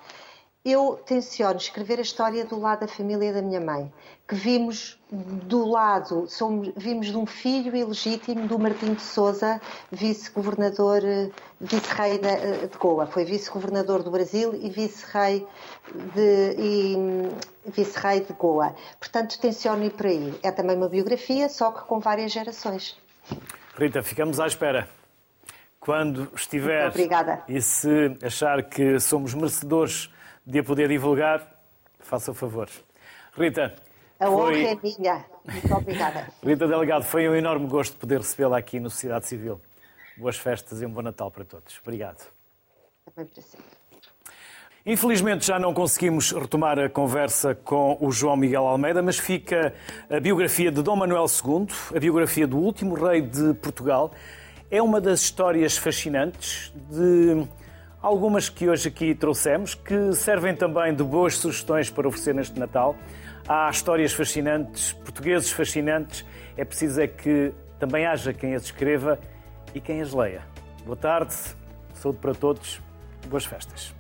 Eu tenciono escrever a história do lado da família da minha mãe, que vimos do lado, somos, vimos de um filho ilegítimo do Martim de Souza, vice-governador, vice-rei de, de, Goa. Foi vice-governador do Brasil e vice-rei de, vice de Goa. Portanto, tenciono ir por aí. É também uma biografia, só que com várias gerações. Rita, ficamos à espera. Quando estiver Obrigada. e se achar que somos merecedores de a poder divulgar, faça o favor. Rita. A honra foi... é minha. Muito obrigada. Rita Delegado, foi um enorme gosto poder recebê-la aqui no Sociedade Civil. Boas festas e um bom Natal para todos. Obrigado. Também para si. Infelizmente já não conseguimos retomar a conversa com o João Miguel Almeida, mas fica a biografia de Dom Manuel II, a biografia do último rei de Portugal. É uma das histórias fascinantes de algumas que hoje aqui trouxemos, que servem também de boas sugestões para oferecer neste Natal. Há histórias fascinantes, portugueses fascinantes, é preciso é que também haja quem as escreva e quem as leia. Boa tarde, saúde para todos, boas festas.